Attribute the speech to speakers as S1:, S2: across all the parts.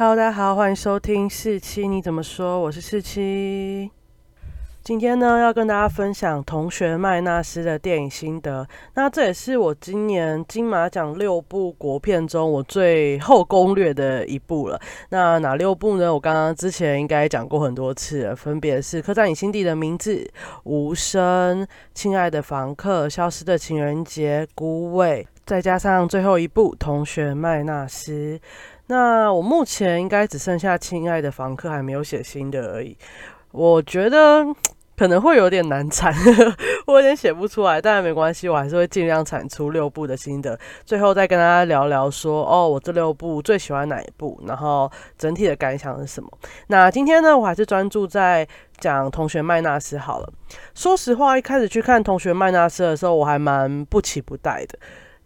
S1: Hello，大家好，欢迎收听四七你怎么说？我是四七。今天呢，要跟大家分享《同学麦纳斯》的电影心得。那这也是我今年金马奖六部国片中我最后攻略的一部了。那哪六部呢？我刚刚之前应该讲过很多次了，分别是《刻在你心底的名字》、《无声》、《亲爱的房客》、《消失的情人节》、《孤味》，再加上最后一部《同学麦纳斯》。那我目前应该只剩下《亲爱的房客》还没有写新的而已。我觉得 可能会有点难产，我有点写不出来，但没关系，我还是会尽量产出六部的心得，最后再跟大家聊聊说，哦，我这六部最喜欢哪一部，然后整体的感想是什么。那今天呢，我还是专注在讲《同学麦纳斯》好了。说实话，一开始去看《同学麦纳斯》的时候，我还蛮不期不待的，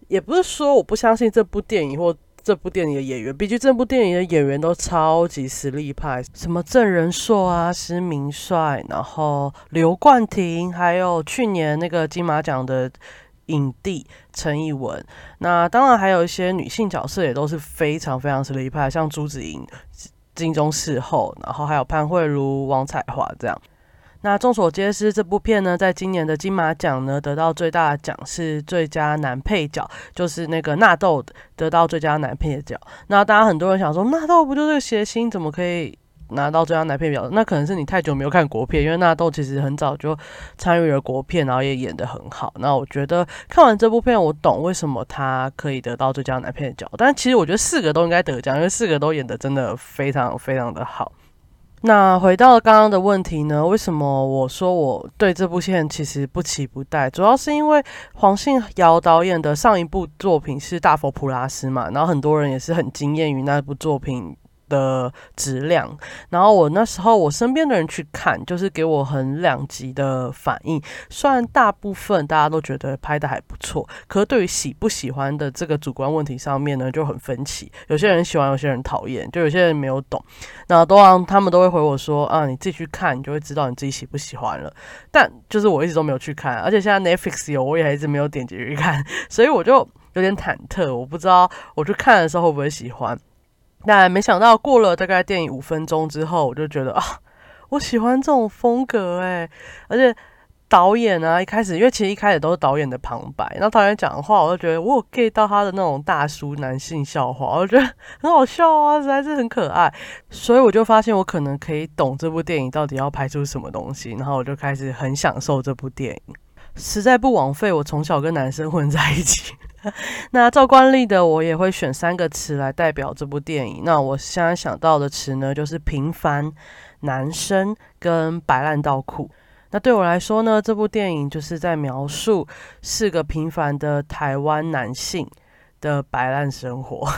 S1: 也不是说我不相信这部电影或。这部电影的演员，毕竟这部电影的演员都超级实力派，什么郑仁硕啊、施明帅，然后刘冠廷，还有去年那个金马奖的影帝陈以文。那当然还有一些女性角色也都是非常非常实力派，像朱子莹、金钟视后，然后还有潘慧茹、王彩华这样。那众所皆知，这部片呢，在今年的金马奖呢，得到最大的奖是最佳男配角，就是那个纳豆得到最佳男配角。那大家很多人想说，纳豆不就是谐星，怎么可以拿到最佳男配角？那可能是你太久没有看国片，因为纳豆其实很早就参与了国片，然后也演得很好。那我觉得看完这部片，我懂为什么他可以得到最佳男配角。但其实我觉得四个都应该得奖，因为四个都演得真的非常非常的好。那回到刚刚的问题呢？为什么我说我对这部片其实不期不待？主要是因为黄信尧导演的上一部作品是《大佛普拉斯》嘛，然后很多人也是很惊艳于那部作品。的质量，然后我那时候我身边的人去看，就是给我很两极的反应。虽然大部分大家都觉得拍的还不错，可是对于喜不喜欢的这个主观问题上面呢，就很分歧。有些人喜欢，有些人讨厌，就有些人没有懂。那都让他们都会回我说啊，你自己去看，你就会知道你自己喜不喜欢了。但就是我一直都没有去看，而且现在 Netflix 有，我也一直没有点击去看，所以我就有点忐忑，我不知道我去看的时候会不会喜欢。但没想到过了大概电影五分钟之后，我就觉得啊，我喜欢这种风格哎，而且导演啊一开始，因为其实一开始都是导演的旁白，那导演讲的话，我就觉得我有 get 到他的那种大叔男性笑话，我觉得很好笑啊，实在是很可爱，所以我就发现我可能可以懂这部电影到底要拍出什么东西，然后我就开始很享受这部电影，实在不枉费我从小跟男生混在一起。那照惯例的，我也会选三个词来代表这部电影。那我现在想到的词呢，就是平凡、男生跟白烂到酷。那对我来说呢，这部电影就是在描述四个平凡的台湾男性的白烂生活。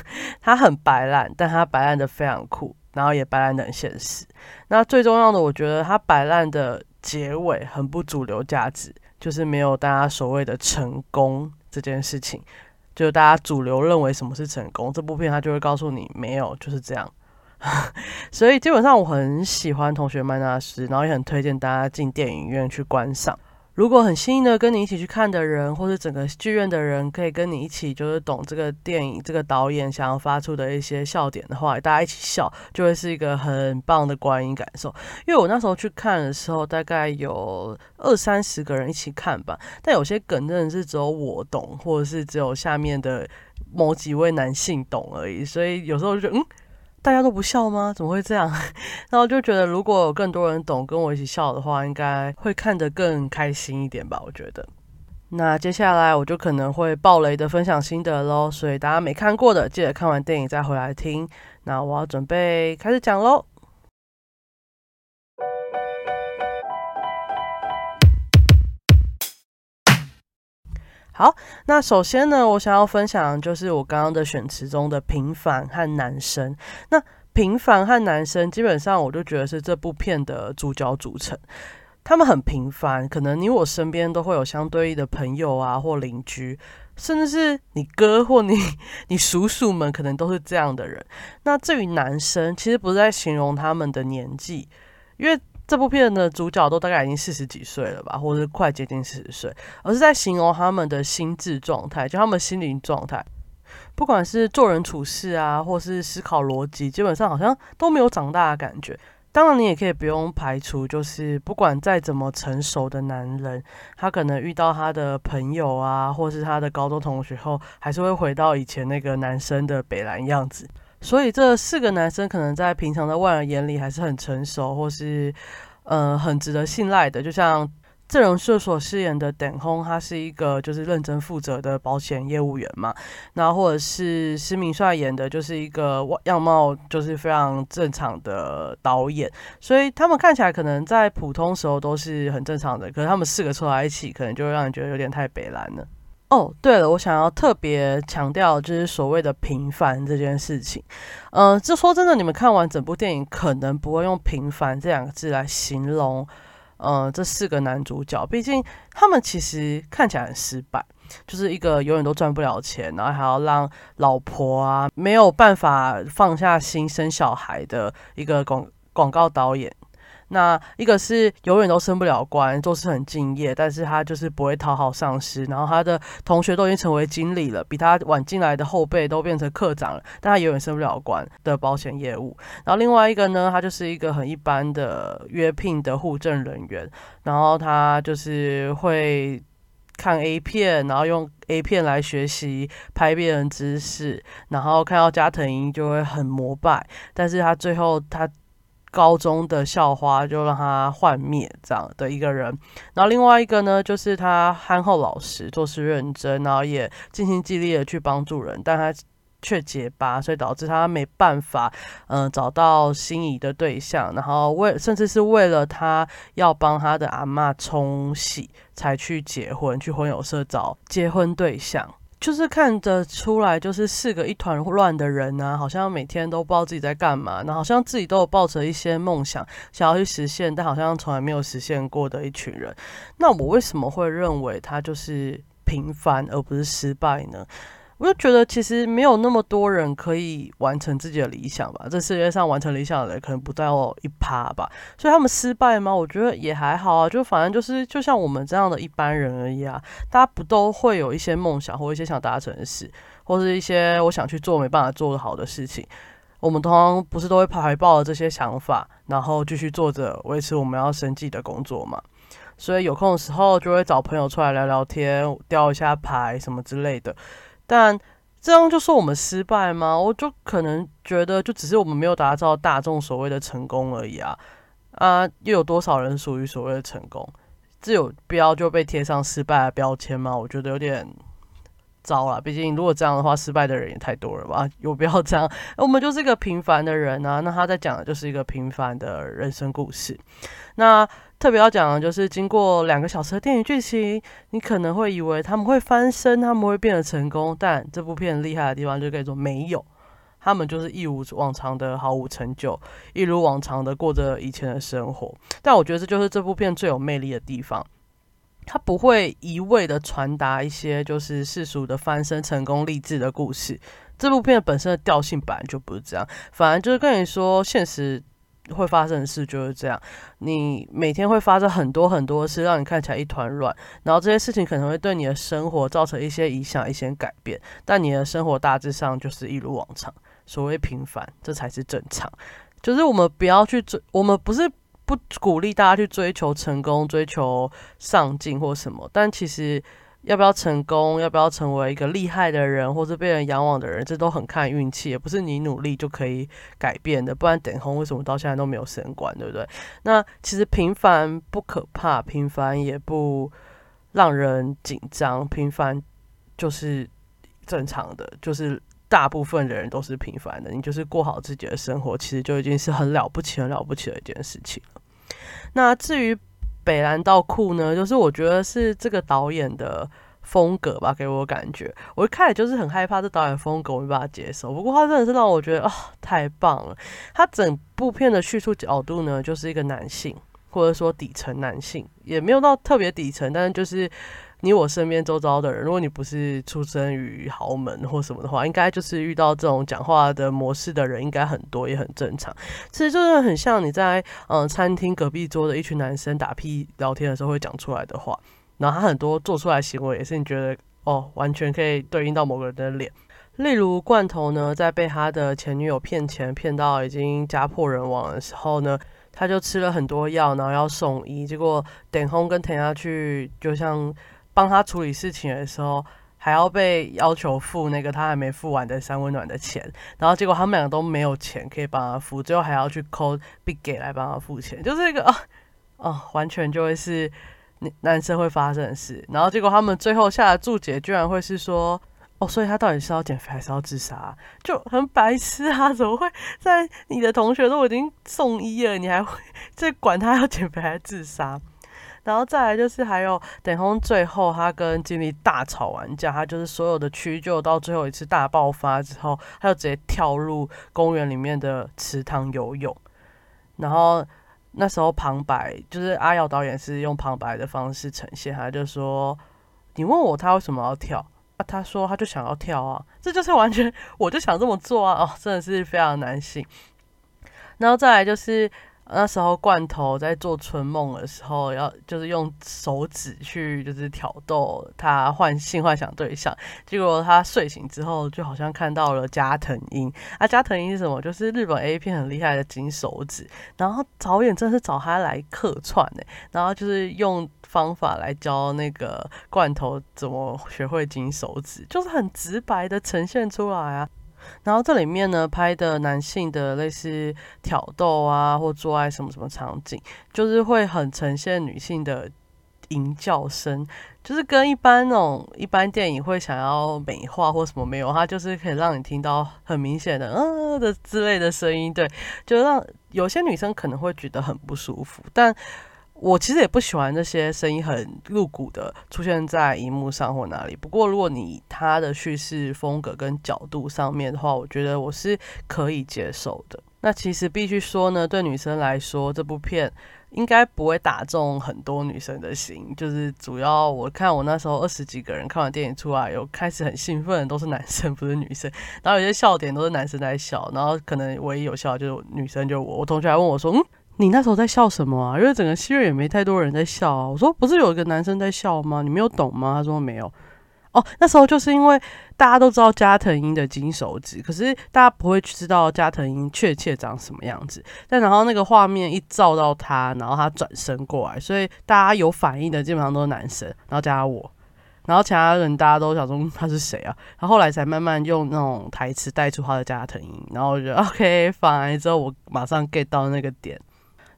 S1: 他很白烂，但他白烂的非常酷，然后也白烂的很现实。那最重要的，我觉得他白烂的结尾很不主流价值，就是没有大家所谓的成功。这件事情，就大家主流认为什么是成功，这部片它就会告诉你没有，就是这样。所以基本上我很喜欢《同学麦纳斯》，然后也很推荐大家进电影院去观赏。如果很幸运的跟你一起去看的人，或者整个剧院的人，可以跟你一起就是懂这个电影、这个导演想要发出的一些笑点的话，大家一起笑，就会是一个很棒的观影感受。因为我那时候去看的时候，大概有二三十个人一起看吧，但有些梗真的是只有我懂，或者是只有下面的某几位男性懂而已，所以有时候就嗯。大家都不笑吗？怎么会这样？然后就觉得，如果有更多人懂，跟我一起笑的话，应该会看得更开心一点吧。我觉得。那接下来我就可能会爆雷的分享心得喽，所以大家没看过的，记得看完电影再回来听。那我要准备开始讲喽。好，那首先呢，我想要分享就是我刚刚的选词中的平凡和男生。那平凡和男生，基本上我就觉得是这部片的主角组成。他们很平凡，可能你我身边都会有相对应的朋友啊，或邻居，甚至是你哥或你 你叔叔们，可能都是这样的人。那至于男生，其实不是在形容他们的年纪，因为。这部片的主角都大概已经四十几岁了吧，或者是快接近四十岁，而是在形容他们的心智状态，就他们心灵状态。不管是做人处事啊，或是思考逻辑，基本上好像都没有长大的感觉。当然，你也可以不用排除，就是不管再怎么成熟的男人，他可能遇到他的朋友啊，或是他的高中同学后，还是会回到以前那个男生的北蓝样子。所以这四个男生可能在平常的外人眼里还是很成熟，或是呃很值得信赖的，就像。郑容硕所饰演的等空，他是一个就是认真负责的保险业务员嘛。那或者是施明帅演的，就是一个样貌就是非常正常的导演。所以他们看起来可能在普通时候都是很正常的，可是他们四个凑在一起，可能就会让人觉得有点太北蓝了。哦，对了，我想要特别强调就是所谓的平凡这件事情。嗯，这说真的，你们看完整部电影，可能不会用平凡这两个字来形容。嗯，这四个男主角，毕竟他们其实看起来很失败，就是一个永远都赚不了钱，然后还要让老婆啊没有办法放下心生小孩的一个广广告导演。那一个是永远都升不了官，做事很敬业，但是他就是不会讨好上司。然后他的同学都已经成为经理了，比他晚进来的后辈都变成科长了，但他永远升不了官的保险业务。然后另外一个呢，他就是一个很一般的约聘的护证人员，然后他就是会看 A 片，然后用 A 片来学习拍别人姿势，然后看到加藤鹰就会很膜拜，但是他最后他。高中的校花就让他幻灭这样的一个人，然后另外一个呢，就是他憨厚老实、做事认真，然后也尽心尽力的去帮助人，但他却结巴，所以导致他没办法嗯找到心仪的对象，然后为甚至是为了他要帮他的阿妈冲洗，才去结婚，去婚友社找结婚对象。就是看得出来，就是四个一团乱的人呢，好像每天都不知道自己在干嘛，那好像自己都有抱着一些梦想想要去实现，但好像从来没有实现过的一群人。那我为什么会认为他就是平凡而不是失败呢？我就觉得其实没有那么多人可以完成自己的理想吧。这世界上完成理想的人可能不到一趴吧。所以他们失败吗？我觉得也还好啊。就反正就是就像我们这样的一般人而已啊。大家不都会有一些梦想或一些想达成的事，或是一些我想去做没办法做得好的事情。我们通常不是都会怀抱着这些想法，然后继续做着维持我们要生计的工作嘛。所以有空的时候就会找朋友出来聊聊天，钓一下牌什么之类的。但这样就说我们失败吗？我就可能觉得，就只是我们没有达到大众所谓的成功而已啊！啊，又有多少人属于所谓的成功？这有必要就被贴上失败的标签吗？我觉得有点糟了。毕竟如果这样的话，失败的人也太多了吧？有必要这样？我们就是一个平凡的人啊！那他在讲的就是一个平凡的人生故事。那特别要讲的就是，经过两个小时的电影剧情，你可能会以为他们会翻身，他们会变得成功，但这部片厉害的地方就可以说没有，他们就是一如往常的毫无成就，一如往常的过着以前的生活。但我觉得这就是这部片最有魅力的地方，它不会一味的传达一些就是世俗的翻身成功励志的故事。这部片本身的调性本来就不是这样，反而就是跟你说现实。会发生的事就是这样，你每天会发生很多很多事，让你看起来一团乱，然后这些事情可能会对你的生活造成一些影响、一些改变，但你的生活大致上就是一如往常。所谓平凡，这才是正常。就是我们不要去追，我们不是不鼓励大家去追求成功、追求上进或什么，但其实。要不要成功？要不要成为一个厉害的人，或者被人仰望的人？这都很看运气，也不是你努力就可以改变的。不然，等红为什么到现在都没有升官，对不对？那其实平凡不可怕，平凡也不让人紧张，平凡就是正常的，就是大部分的人都是平凡的。你就是过好自己的生活，其实就已经是很了不起、很了不起的一件事情了。那至于，北兰道酷呢，就是我觉得是这个导演的风格吧，给我感觉，我一开始就是很害怕这导演风格我没办法接受。不过他真的是让我觉得啊，太棒了！他整部片的叙述角度呢，就是一个男性，或者说底层男性，也没有到特别底层，但是就是。你我身边周遭的人，如果你不是出生于豪门或什么的话，应该就是遇到这种讲话的模式的人，应该很多，也很正常。其实就是很像你在嗯餐厅隔壁桌的一群男生打屁聊天的时候会讲出来的话，然后他很多做出来行为也是你觉得哦，完全可以对应到某个人的脸。例如罐头呢，在被他的前女友骗钱骗到已经家破人亡的时候呢，他就吃了很多药，然后要送医，结果等红跟等下去，就像帮他处理事情的时候，还要被要求付那个他还没付完的三温暖的钱，然后结果他们两个都没有钱可以帮他付，最后还要去扣 Big 给来帮他付钱，就是一个啊啊，完全就会是男生会发生的事，然后结果他们最后下的注解居然会是说。哦，所以他到底是要减肥还是要自杀？就很白痴啊！怎么会在你的同学都已经送医了，你还会 在管他要减肥还是自杀？然后再来就是还有等红最后他跟经理大吵完架，他就是所有的屈就到最后一次大爆发之后，他就直接跳入公园里面的池塘游泳。然后那时候旁白就是阿耀导演是用旁白的方式呈现，他就说：“你问我他为什么要跳？”啊，他说他就想要跳啊，这就是完全 我就想这么做啊，哦，真的是非常难信。然后再来就是那时候罐头在做春梦的时候，要就是用手指去就是挑逗他幻性幻想对象，结果他睡醒之后就好像看到了加藤鹰啊，加藤鹰是什么？就是日本 A 片很厉害的金手指，然后导演真的是找他来客串呢，然后就是用。方法来教那个罐头怎么学会金手指，就是很直白的呈现出来啊。然后这里面呢拍的男性的类似挑逗啊或做爱什么什么场景，就是会很呈现女性的淫叫声，就是跟一般那种一般电影会想要美化或什么没有，它就是可以让你听到很明显的嗯的之类的声音，对，就让有些女生可能会觉得很不舒服，但。我其实也不喜欢那些声音很露骨的出现在荧幕上或哪里。不过，如果你他的叙事风格跟角度上面的话，我觉得我是可以接受的。那其实必须说呢，对女生来说，这部片应该不会打中很多女生的心。就是主要我看我那时候二十几个人看完电影出来，有开始很兴奋都是男生，不是女生。然后有些笑点都是男生在笑，然后可能唯一有笑就是女生，就我。我同学还问我说：“嗯。”你那时候在笑什么啊？因为整个戏院也没太多人在笑啊。我说不是有一个男生在笑吗？你没有懂吗？他说没有。哦，那时候就是因为大家都知道加藤鹰的金手指，可是大家不会知道加藤鹰确切长什么样子。但然后那个画面一照到他，然后他转身过来，所以大家有反应的基本上都是男生，然后加上我，然后其他人大家都想说他是谁啊？然后后来才慢慢用那种台词带出他的加藤鹰，然后我觉得 OK，反来之后我马上 get 到那个点。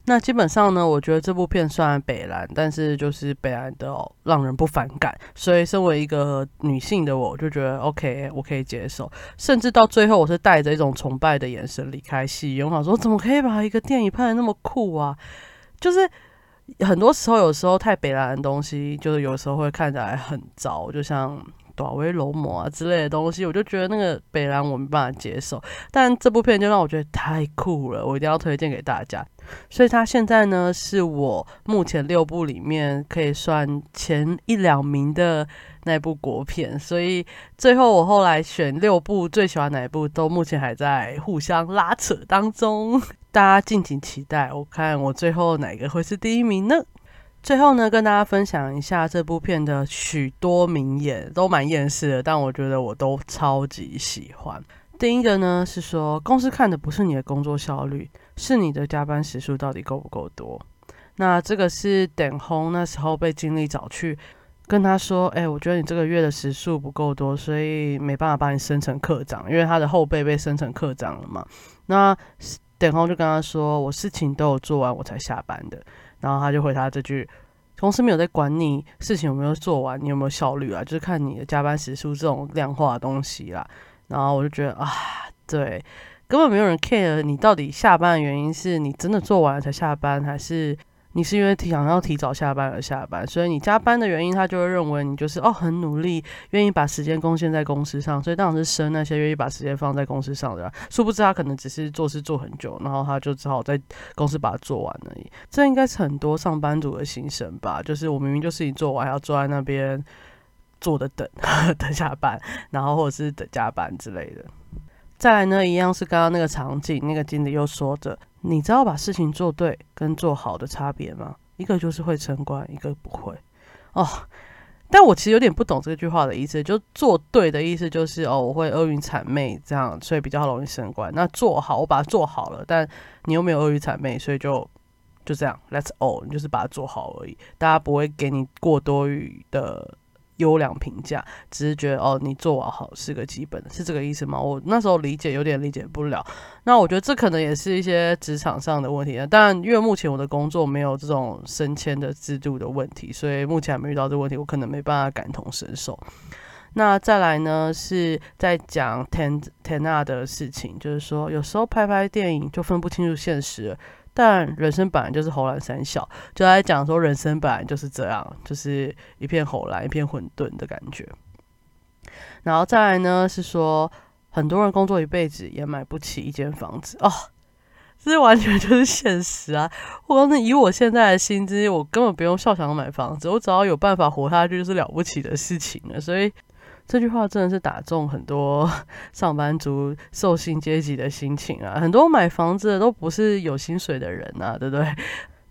S1: 那基本上呢，我觉得这部片虽然北蓝，但是就是北蓝的让人不反感，所以身为一个女性的我，就觉得 OK，我可以接受。甚至到最后，我是带着一种崇拜的眼神离开戏院，我想说，怎么可以把一个电影拍的那么酷啊？就是很多时候，有时候太北蓝的东西，就是有时候会看起来很糟，就像。短威龙膜啊之类的东西，我就觉得那个北兰我没办法接受，但这部片就让我觉得太酷了，我一定要推荐给大家。所以它现在呢是我目前六部里面可以算前一两名的那部国片，所以最后我后来选六部最喜欢哪一部，都目前还在互相拉扯当中，大家敬请期待，我看我最后哪个会是第一名呢？最后呢，跟大家分享一下这部片的许多名言，都蛮厌世的，但我觉得我都超级喜欢。第一个呢是说，公司看的不是你的工作效率，是你的加班时数到底够不够多。那这个是等红那时候被经理找去跟他说，哎，我觉得你这个月的时数不够多，所以没办法把你升成科长，因为他的后辈被升成科长了嘛。那等红就跟他说，我事情都有做完，我才下班的。然后他就回他这句：“公司没有在管你事情有没有做完，你有没有效率啊？就是看你的加班时数这种量化的东西啦。”然后我就觉得啊，对，根本没有人 care 你到底下班的原因是你真的做完了才下班，还是？你是因为想要提早下班而下班，所以你加班的原因，他就会认为你就是哦很努力，愿意把时间贡献在公司上，所以当然是生那些愿意把时间放在公司上的。殊不知他可能只是做事做很久，然后他就只好在公司把它做完而已。这应该是很多上班族的心声吧？就是我明明就事情做完，要坐在那边坐着等等下班，然后或者是等加班之类的。再来呢，一样是刚刚那个场景，那个经理又说着。你知道把事情做对跟做好的差别吗？一个就是会升官，一个不会。哦，但我其实有点不懂这句话的意思，就做对的意思就是哦，我会厄运谄媚这样，所以比较容易升官。那做好，我把它做好了，但你又没有厄运谄媚，所以就就这样，Let's all，你就是把它做好而已，大家不会给你过多余的。优良评价，只是觉得哦，你做完好是个基本，是这个意思吗？我那时候理解有点理解不了。那我觉得这可能也是一些职场上的问题啊。但因为目前我的工作没有这种升迁的制度的问题，所以目前还没遇到这个问题，我可能没办法感同身受。那再来呢，是在讲 Ten Tena 的事情，就是说有时候拍拍电影就分不清楚现实。但人生本来就是猴蓝三小，就在讲说人生本来就是这样，就是一片猴蓝，一片混沌的感觉。然后再来呢，是说很多人工作一辈子也买不起一间房子哦，这完全就是现实啊！我告诉你，以我现在的薪资，我根本不用笑想买房子，我只要有办法活下去，就是了不起的事情了。所以。这句话真的是打中很多 上班族、受薪阶级的心情啊！很多买房子的都不是有薪水的人啊，对不对？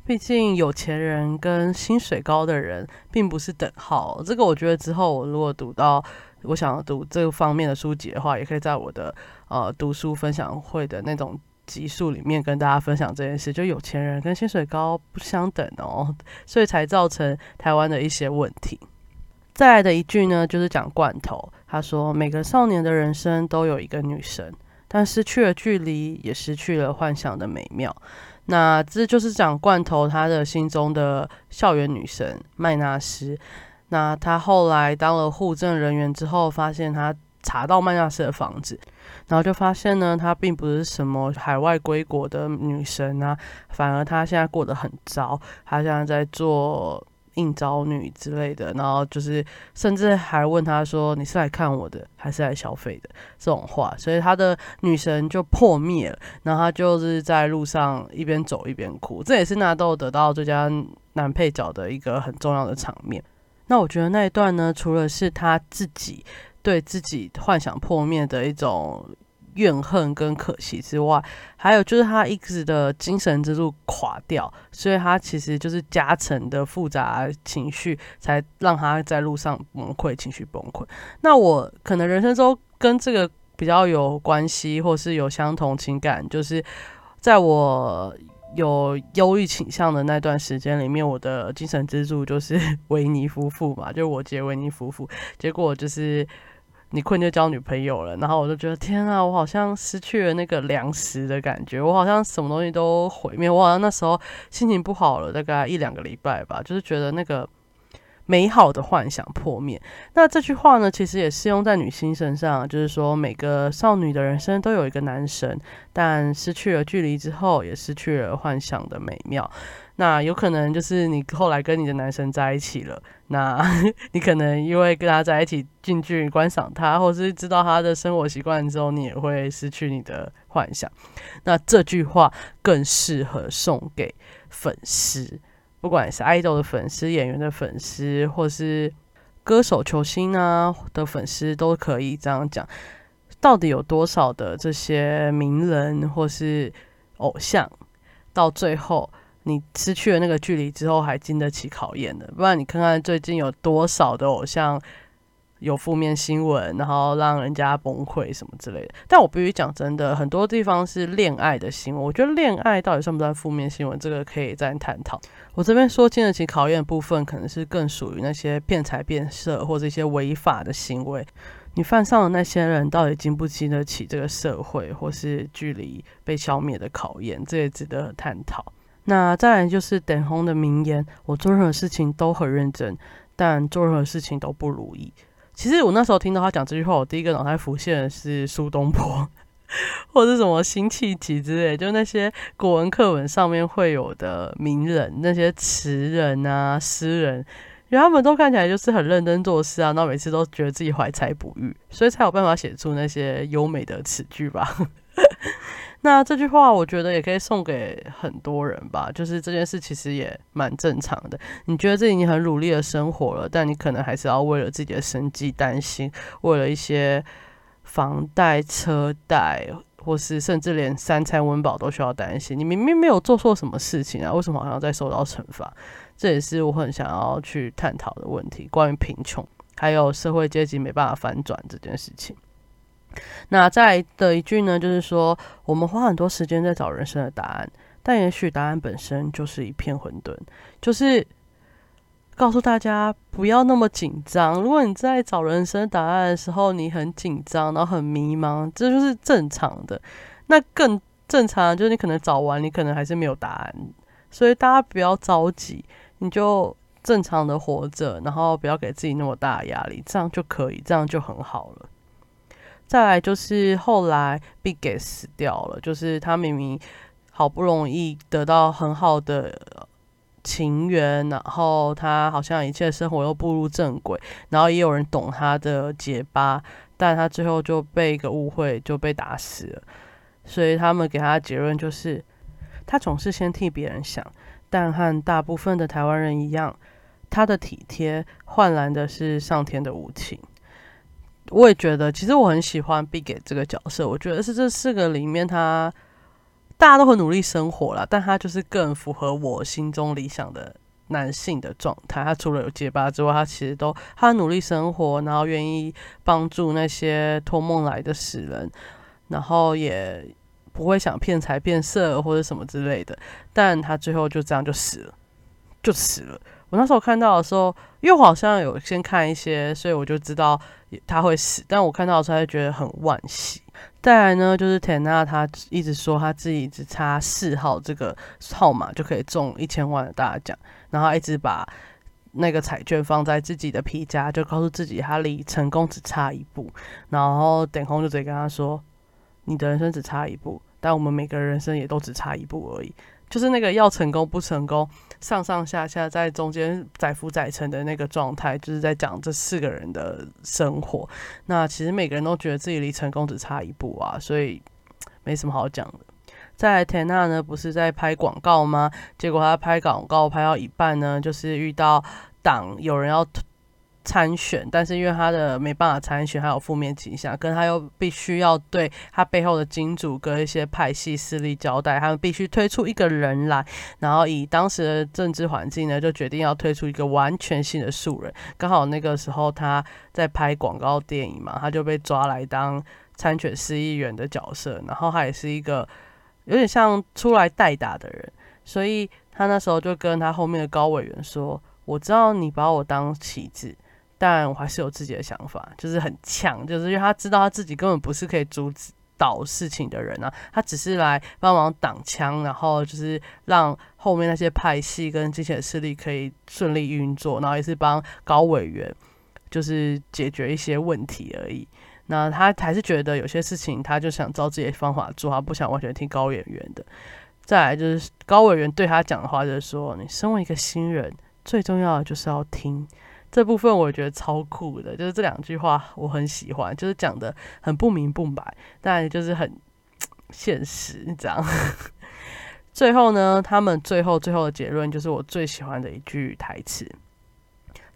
S1: 毕竟有钱人跟薪水高的人并不是等号。这个我觉得之后我如果读到我想要读这个方面的书籍的话，也可以在我的呃读书分享会的那种集数里面跟大家分享这件事。就有钱人跟薪水高不相等哦，所以才造成台湾的一些问题。再来的一句呢，就是讲罐头。他说：“每个少年的人生都有一个女神，但失去了距离，也失去了幻想的美妙。”那这就是讲罐头他的心中的校园女神麦纳斯。那他后来当了护证人员之后，发现他查到麦纳斯的房子，然后就发现呢，她并不是什么海外归国的女神啊，反而她现在过得很糟。她现在在做。应招女之类的，然后就是甚至还问他说：“你是来看我的，还是来消费的？”这种话，所以他的女神就破灭了。然后他就是在路上一边走一边哭，这也是纳豆得到最佳男配角的一个很重要的场面。那我觉得那一段呢，除了是他自己对自己幻想破灭的一种。怨恨跟可惜之外，还有就是他一直的精神支柱垮掉，所以他其实就是加成的复杂情绪，才让他在路上崩溃，情绪崩溃。那我可能人生中跟这个比较有关系，或是有相同情感，就是在我有忧郁倾向的那段时间里面，我的精神支柱就是维尼夫妇嘛，就是我结维尼夫妇，结果就是。你困就交女朋友了，然后我就觉得天啊，我好像失去了那个粮食的感觉，我好像什么东西都毁灭，我好像那时候心情不好了，大概一两个礼拜吧，就是觉得那个美好的幻想破灭。那这句话呢，其实也适用在女性身上，就是说每个少女的人生都有一个男神，但失去了距离之后，也失去了幻想的美妙。那有可能就是你后来跟你的男神在一起了，那 你可能因为跟他在一起近距离观赏他，或是知道他的生活习惯之后，你也会失去你的幻想。那这句话更适合送给粉丝，不管是爱豆的粉丝、演员的粉丝，或是歌手、球星啊的粉丝，都可以这样讲。到底有多少的这些名人或是偶像，到最后？你失去了那个距离之后，还经得起考验的。不然你看看最近有多少的偶像有负面新闻，然后让人家崩溃什么之类的。但我必须讲真的，很多地方是恋爱的新闻。我觉得恋爱到底算不算负面新闻，这个可以再探讨。我这边说经得起考验的部分，可能是更属于那些骗财骗色或者一些违法的行为。你犯上的那些人，到底经不经得起这个社会或是距离被消灭的考验，这也值得探讨。那再来就是等红的名言：我做任何事情都很认真，但做任何事情都不如意。其实我那时候听到他讲这句话，我第一个脑袋浮现的是苏东坡，或者什么辛弃疾之类，就那些古文课文上面会有的名人，那些词人啊、诗人，因为他们都看起来就是很认真做事啊，那每次都觉得自己怀才不遇，所以才有办法写出那些优美的词句吧。那这句话，我觉得也可以送给很多人吧。就是这件事其实也蛮正常的。你觉得自己已经很努力的生活了，但你可能还是要为了自己的生计担心，为了一些房贷、车贷，或是甚至连三餐温饱都需要担心。你明明没有做错什么事情啊，为什么好像在受到惩罚？这也是我很想要去探讨的问题，关于贫穷还有社会阶级没办法反转这件事情。那再的一句呢，就是说我们花很多时间在找人生的答案，但也许答案本身就是一片混沌，就是。告诉大家不要那么紧张。如果你在找人生答案的时候，你很紧张，然后很迷茫，这就是正常的。那更正常就是你可能找完，你可能还是没有答案。所以大家不要着急，你就正常的活着，然后不要给自己那么大的压力，这样就可以，这样就很好了。再来就是后来 Big 给死掉了，就是他明明好不容易得到很好的。情缘，然后他好像一切生活又步入正轨，然后也有人懂他的结巴，但他最后就被一个误会就被打死了。所以他们给他的结论就是，他总是先替别人想，但和大部分的台湾人一样，他的体贴换来的是上天的无情。我也觉得，其实我很喜欢 Big 这个角色，我觉得是这四个里面他。大家都很努力生活了，但他就是更符合我心中理想的男性的状态。他除了有结巴之外，他其实都他努力生活，然后愿意帮助那些托梦来的死人，然后也不会想骗财骗色或者什么之类的。但他最后就这样就死了，就死了。我那时候看到的时候，因为我好像有先看一些，所以我就知道他会死。但我看到的时候，就觉得很惋惜。再来呢，就是田娜，她一直说她自己只差四号这个号码就可以中一千万的大奖，然后一直把那个彩券放在自己的皮夹，就告诉自己他离成功只差一步。然后点空就直接跟他说：“你的人生只差一步，但我们每个人生也都只差一步而已。”就是那个要成功不成功，上上下下在中间载浮载沉的那个状态，就是在讲这四个人的生活。那其实每个人都觉得自己离成功只差一步啊，所以没什么好讲的。在田娜呢，不是在拍广告吗？结果他拍广告拍到一半呢，就是遇到党有人要。参选，但是因为他的没办法参选，还有负面倾向，跟他又必须要对他背后的金主跟一些派系势力交代，他们必须推出一个人来，然后以当时的政治环境呢，就决定要推出一个完全性的素人。刚好那个时候他在拍广告电影嘛，他就被抓来当参选市议员的角色，然后他也是一个有点像出来代打的人，所以他那时候就跟他后面的高委员说：“我知道你把我当棋子。”但我还是有自己的想法，就是很强，就是因为他知道他自己根本不是可以阻止导事情的人啊，他只是来帮忙挡枪，然后就是让后面那些派系跟金钱势力可以顺利运作，然后也是帮高委员就是解决一些问题而已。那他还是觉得有些事情，他就想照自己的方法做，他不想完全听高委员的。再来就是高委员对他讲的话，就是说，你身为一个新人，最重要的就是要听。这部分我觉得超酷的，就是这两句话我很喜欢，就是讲的很不明不白，但就是很现实这样。最后呢，他们最后最后的结论就是我最喜欢的一句台词：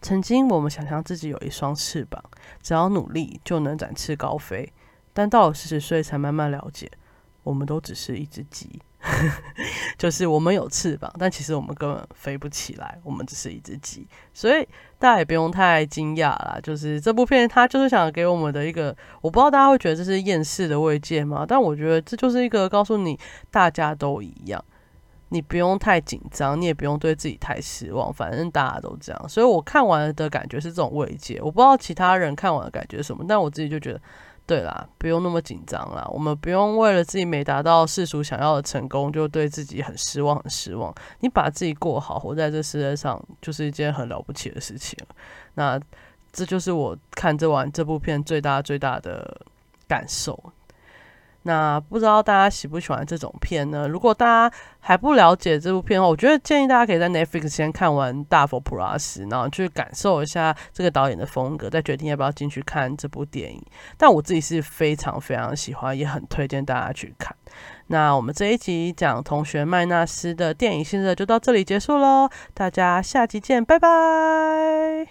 S1: 曾经我们想象自己有一双翅膀，只要努力就能展翅高飞，但到了四十岁才慢慢了解，我们都只是一只鸡。就是我们有翅膀，但其实我们根本飞不起来，我们只是一只鸡，所以大家也不用太惊讶啦。就是这部片，它就是想给我们的一个，我不知道大家会觉得这是厌世的慰藉吗？但我觉得这就是一个告诉你，大家都一样，你不用太紧张，你也不用对自己太失望，反正大家都这样。所以我看完的感觉是这种慰藉，我不知道其他人看完的感觉是什么，但我自己就觉得。对啦，不用那么紧张啦。我们不用为了自己没达到世俗想要的成功，就对自己很失望、很失望。你把自己过好，活在这世界上，就是一件很了不起的事情。那这就是我看这完这部片最大最大的感受。那不知道大家喜不喜欢这种片呢？如果大家还不了解这部片的话，我觉得建议大家可以在 Netflix 先看完《大佛普拉斯》，然后去感受一下这个导演的风格，再决定要不要进去看这部电影。但我自己是非常非常喜欢，也很推荐大家去看。那我们这一集讲同学麦纳斯的电影现在就到这里结束喽，大家下集见，拜拜。